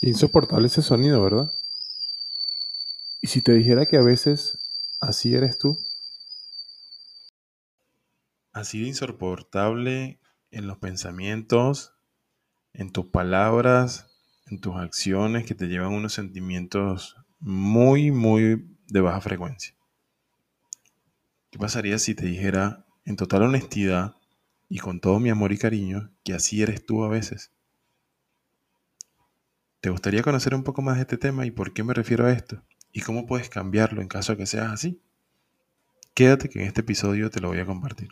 Insoportable ese sonido, ¿verdad? ¿Y si te dijera que a veces así eres tú? Así de insoportable en los pensamientos, en tus palabras, en tus acciones que te llevan unos sentimientos muy, muy de baja frecuencia. ¿Qué pasaría si te dijera en total honestidad y con todo mi amor y cariño que así eres tú a veces? ¿Te gustaría conocer un poco más de este tema y por qué me refiero a esto? ¿Y cómo puedes cambiarlo en caso de que seas así? Quédate que en este episodio te lo voy a compartir.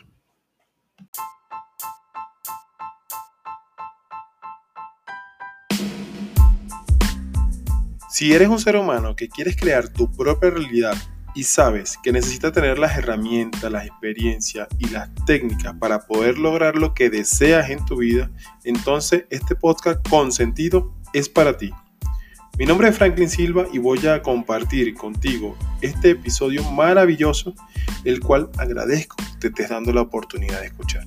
Si eres un ser humano que quieres crear tu propia realidad y sabes que necesitas tener las herramientas, las experiencias y las técnicas para poder lograr lo que deseas en tu vida, entonces este podcast con sentido es para ti. Mi nombre es Franklin Silva y voy a compartir contigo este episodio maravilloso, el cual agradezco que te estés dando la oportunidad de escuchar.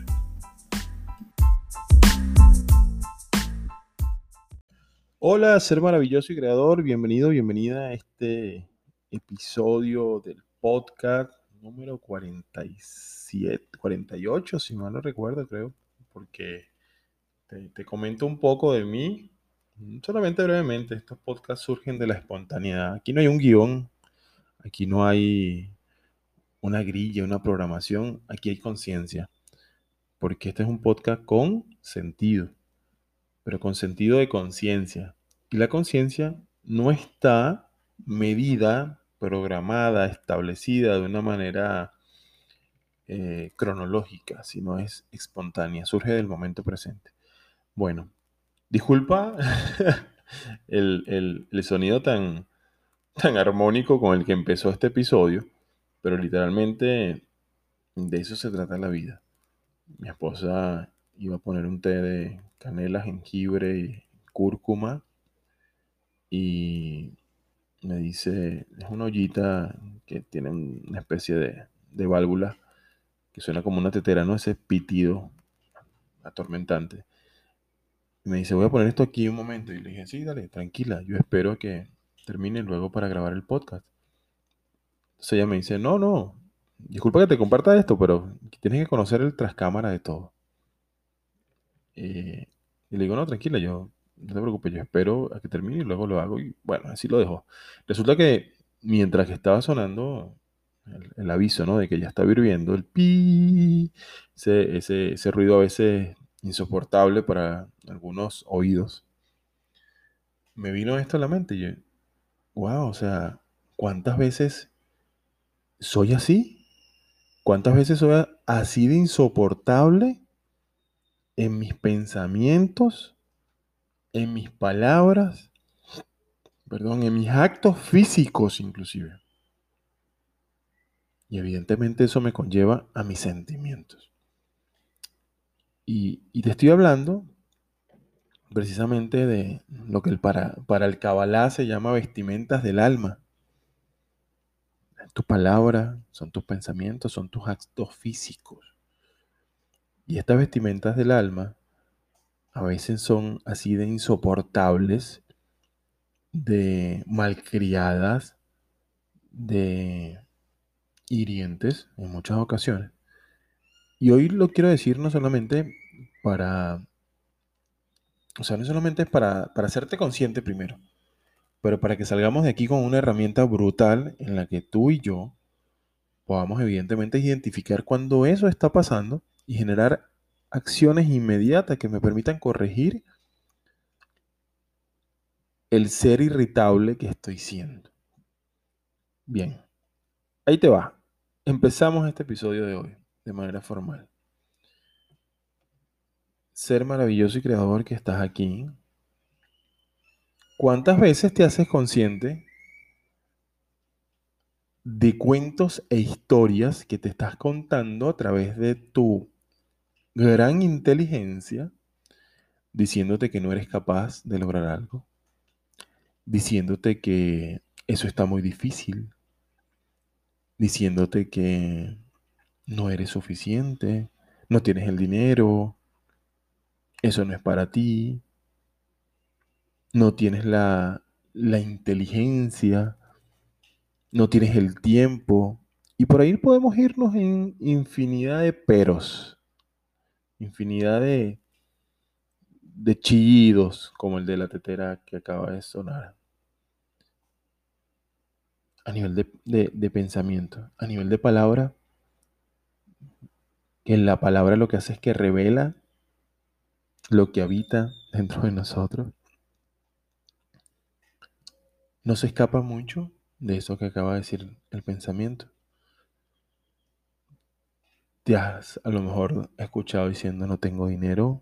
Hola, ser maravilloso y creador, bienvenido, bienvenida a este episodio del podcast número 47, 48, si mal no recuerdo, creo, porque te, te comento un poco de mí, solamente brevemente, estos podcasts surgen de la espontaneidad. Aquí no hay un guion, aquí no hay una grilla, una programación, aquí hay conciencia. Porque este es un podcast con sentido, pero con sentido de conciencia. Y la conciencia no está medida, programada, establecida de una manera eh, cronológica, sino es espontánea, surge del momento presente. Bueno, Disculpa el, sonido tan, tan armónico con el que empezó este episodio, pero literalmente de eso se trata la vida. Mi esposa iba a poner un té de canela, jengibre y cúrcuma y me dice, es una ollita que tiene una especie de, de válvula que suena como una tetera, ¿no? Ese pitido atormentante me dice, voy a poner esto aquí un momento. Y le dije, sí, dale, tranquila, yo espero que termine luego para grabar el podcast. Entonces ella me dice, no, no, disculpa que te comparta esto, pero tienes que conocer el trascámara de todo. Eh, y le digo, no, tranquila, yo, no te preocupes, yo espero a que termine y luego lo hago. Y bueno, así lo dejo. Resulta que mientras que estaba sonando el, aviso, ¿no? De que ya está hirviendo, el pi, ese, ese, ese ruido a veces insoportable para algunos oídos, me vino esto a la mente y yo, wow, o sea, ¿cuántas veces soy así? ¿Cuántas veces soy así de insoportable en mis pensamientos, en mis palabras, perdón, en mis actos físicos inclusive? Y evidentemente eso me conlleva a mis sentimientos. Y, te estoy hablando precisamente de lo que para, para el Kabbalah se llama vestimentas del alma. Tu palabra, son tus pensamientos, son tus actos físicos. Y estas vestimentas del alma a veces son así de insoportables, de malcriadas, de hirientes en muchas ocasiones. Y hoy lo quiero decir no solamente para, o sea, no solamente para, para hacerte consciente primero, pero para que salgamos de aquí con una herramienta brutal en la que tú y yo podamos evidentemente identificar cuando eso está pasando y generar acciones inmediatas que me permitan corregir el ser irritable que estoy siendo. Bien, ahí te va. Empezamos este episodio de hoy de manera formal. Ser maravilloso y creador que estás aquí. ¿Cuántas veces te haces consciente de cuentos e historias que te estás contando a través de tu gran inteligencia, diciéndote que no eres capaz de lograr algo, diciéndote que eso está muy difícil, diciéndote que no eres suficiente, no tienes el dinero, eso no es para ti. no tienes la, la inteligencia, no tienes el tiempo. Y por ahí podemos irnos en infinidad de peros, infinidad de, de chillidos, como el de la tetera que acaba de sonar. A nivel de, de pensamiento, a nivel de palabra, que la palabra lo que hace es que revela lo que habita dentro de nosotros. No se escapa mucho de eso que acaba de decir el pensamiento. Te has a lo mejor escuchado diciendo no tengo dinero,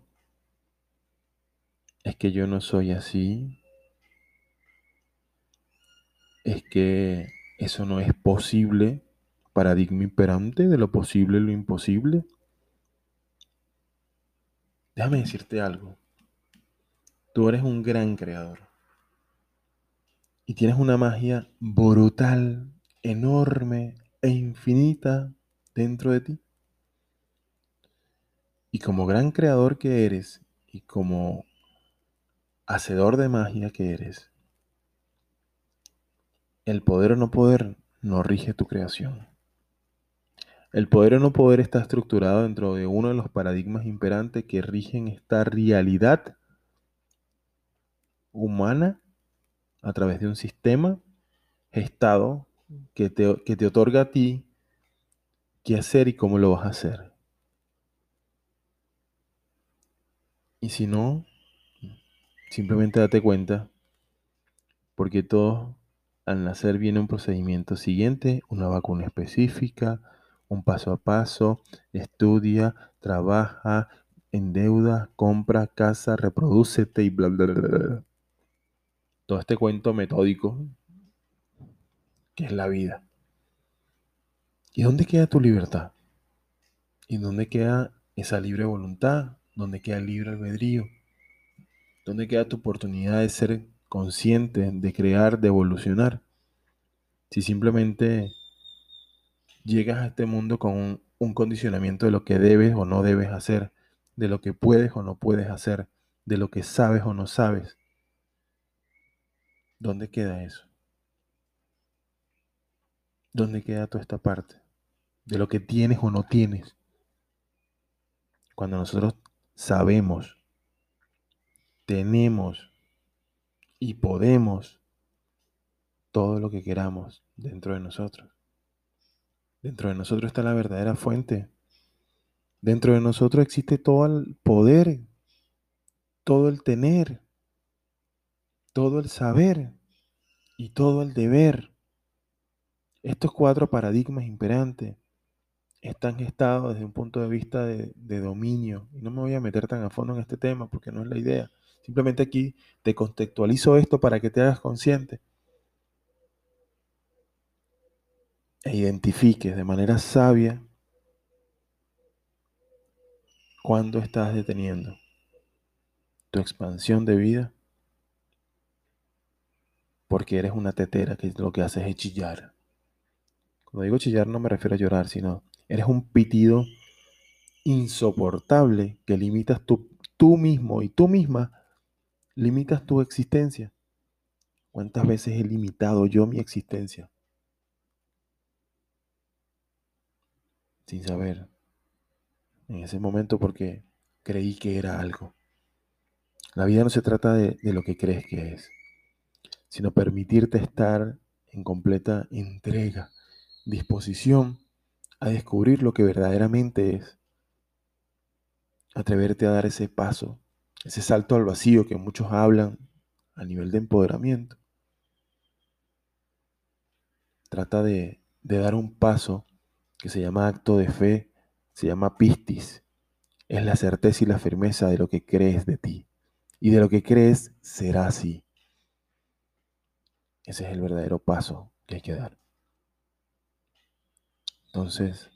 es que yo no soy así, es que eso no es posible, paradigma imperante de lo posible y lo imposible. Déjame decirte algo, tú eres un gran creador y tienes una magia brutal, enorme e infinita dentro de ti. Y como gran creador que eres y como hacedor de magia que eres, el poder o no poder no rige tu creación. El poder o no poder está estructurado dentro de uno de los paradigmas imperantes que rigen esta realidad humana a través de un sistema gestado que te, que te otorga a ti qué hacer y cómo lo vas a hacer. Y si no, simplemente date cuenta, porque todo al nacer viene un procedimiento siguiente, una vacuna específica, un paso a paso, estudia, trabaja, endeuda, compra, casa, reproducete y bla, bla, bla, bla todo este cuento metódico que es la vida. ¿Y dónde queda tu libertad? ¿Y dónde queda esa libre voluntad? ¿Dónde queda el libre albedrío? ¿Dónde queda tu oportunidad de ser consciente, de crear, de evolucionar? Si simplemente llegas a este mundo con un, un condicionamiento de lo que debes o no debes hacer, de lo que puedes o no puedes hacer, de lo que sabes o no sabes, ¿Dónde queda eso? ¿Dónde queda toda esta parte? De lo que tienes o no tienes. Cuando nosotros sabemos, tenemos y podemos todo lo que queramos dentro de nosotros. Dentro de nosotros está la verdadera fuente. Dentro de nosotros existe todo el poder, todo el tener todo el saber y todo el deber. Estos cuatro paradigmas imperantes están gestados desde un punto de vista de, dominio. Y no me voy a meter tan a fondo en este tema porque no es la idea. Simplemente aquí te contextualizo esto para que te hagas consciente. E identifiques de manera sabia cuándo estás deteniendo tu expansión de vida porque eres una tetera que lo que haces es chillar. Cuando digo chillar no me refiero a llorar, sino eres un pitido insoportable que limitas tú, tú mismo y tú misma limitas tu existencia. ¿Cuántas veces he limitado yo mi existencia? Sin saber. En ese momento porque creí que era algo. La vida no se trata de, lo que crees que es sino permitirte estar en completa entrega, disposición a descubrir lo que verdaderamente es. Atreverte a dar ese paso, ese salto al vacío que muchos hablan a nivel de empoderamiento. Trata de dar un paso que se llama acto de fe, se llama pistis. Es la certeza y la firmeza de lo que crees de ti. Y de lo que crees será así. Ese es el verdadero paso que hay que dar. Entonces,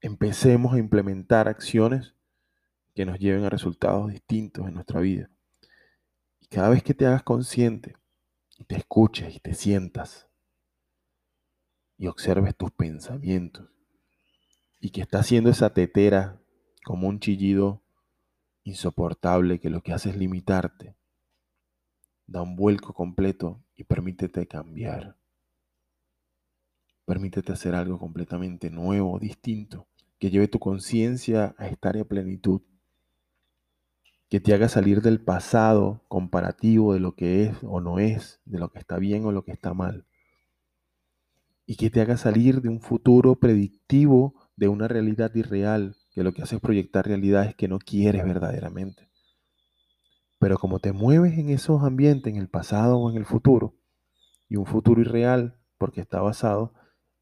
empecemos a implementar acciones que nos lleven a resultados distintos en nuestra vida. Y cada vez que te hagas consciente te escuches y te sientas y observes tus pensamientos y que está haciendo esa tetera como un chillido insoportable que lo que hace es limitarte, Da un vuelco completo y permítete cambiar. Permítete hacer algo completamente nuevo, distinto, que lleve tu conciencia a estar en plenitud, que te haga salir del pasado comparativo de lo que es o no es, de lo que está bien o lo que está mal, y que te haga salir de un futuro predictivo de una realidad irreal, que lo que hace es proyectar realidades que no quieres verdaderamente. Pero como te mueves en esos ambientes, en el pasado o en el futuro, y un futuro irreal, porque está basado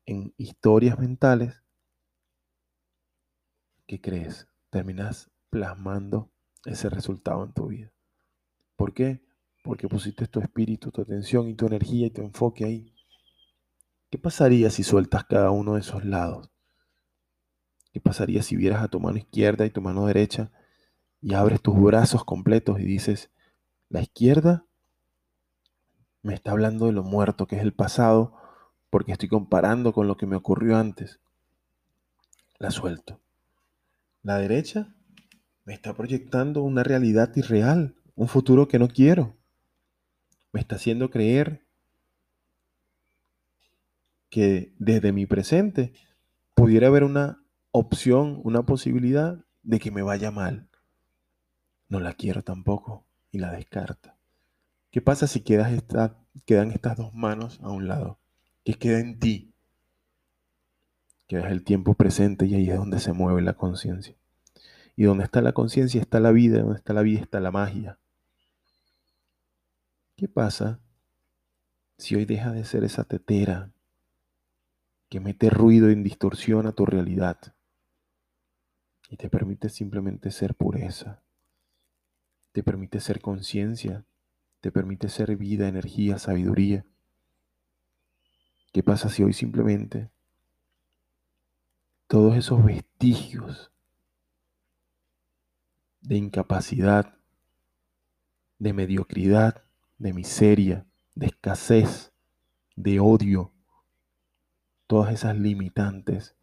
en historias mentales, ¿qué crees? Terminas plasmando ese resultado en tu vida. ¿Por qué? Porque pusiste tu espíritu, tu atención y tu energía y tu enfoque ahí. ¿Qué pasaría si sueltas cada uno de esos lados? ¿Qué pasaría si vieras a tu mano izquierda y tu mano derecha y abres tus brazos completos y dices, la izquierda me está hablando de lo muerto que es el pasado porque estoy comparando con lo que me ocurrió antes. La suelto. La derecha me está proyectando una realidad irreal, un futuro que no quiero. Me está haciendo creer que desde mi presente pudiera haber una opción, una posibilidad de que me vaya mal. No la quiero tampoco y la descarta. ¿Qué pasa si quedas quedan estas dos manos a un lado? ¿Qué queda en ti? Queda el tiempo presente y ahí es donde se mueve la conciencia. Y donde está la conciencia está la vida, donde está la vida está la magia. ¿Qué pasa si hoy deja de ser esa tetera que mete ruido y distorsiona tu realidad y te permite simplemente ser pureza? Te permite ser conciencia, te permite ser vida, energía, sabiduría. ¿Qué pasa si hoy simplemente todos esos vestigios de incapacidad, de mediocridad, de miseria, de escasez, de odio, todas esas limitantes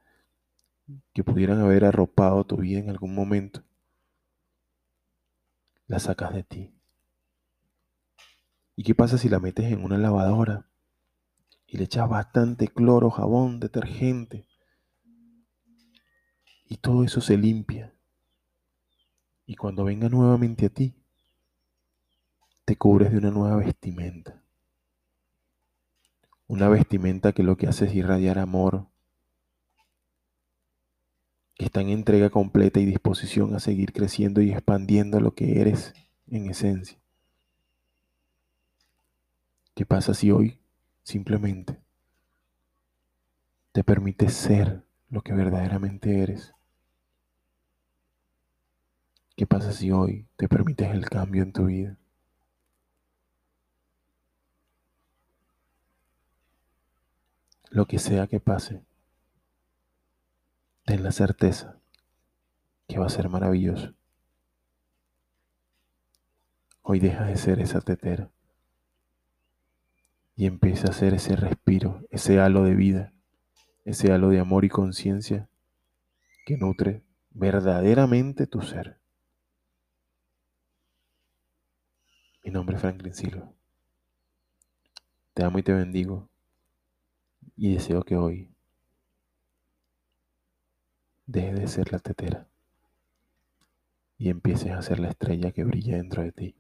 que pudieran haber arropado tu vida en algún momento, las sacas de ti. ¿Y qué pasa si la metes en una lavadora y le echas bastante cloro, jabón, detergente? Y todo eso se limpia. Y cuando venga nuevamente a ti, te cubres de una nueva vestimenta. Una vestimenta que lo que hace es irradiar amor, que está en entrega completa y disposición a seguir creciendo y expandiendo lo que eres en esencia. ¿Qué pasa si hoy simplemente te permites ser lo que verdaderamente eres? ¿Qué pasa si hoy te permites el cambio en tu vida? Lo que sea que pase, ten la certeza que va a ser maravilloso. Hoy deja de ser esa tetera y empieza a ser ese respiro, ese halo de vida, ese halo de amor y conciencia que nutre verdaderamente tu ser. Mi nombre es Franklin Silva. Te amo y te bendigo. Y deseo que hoy dejes de ser la tetera y empieces a ser la estrella que brilla dentro de ti.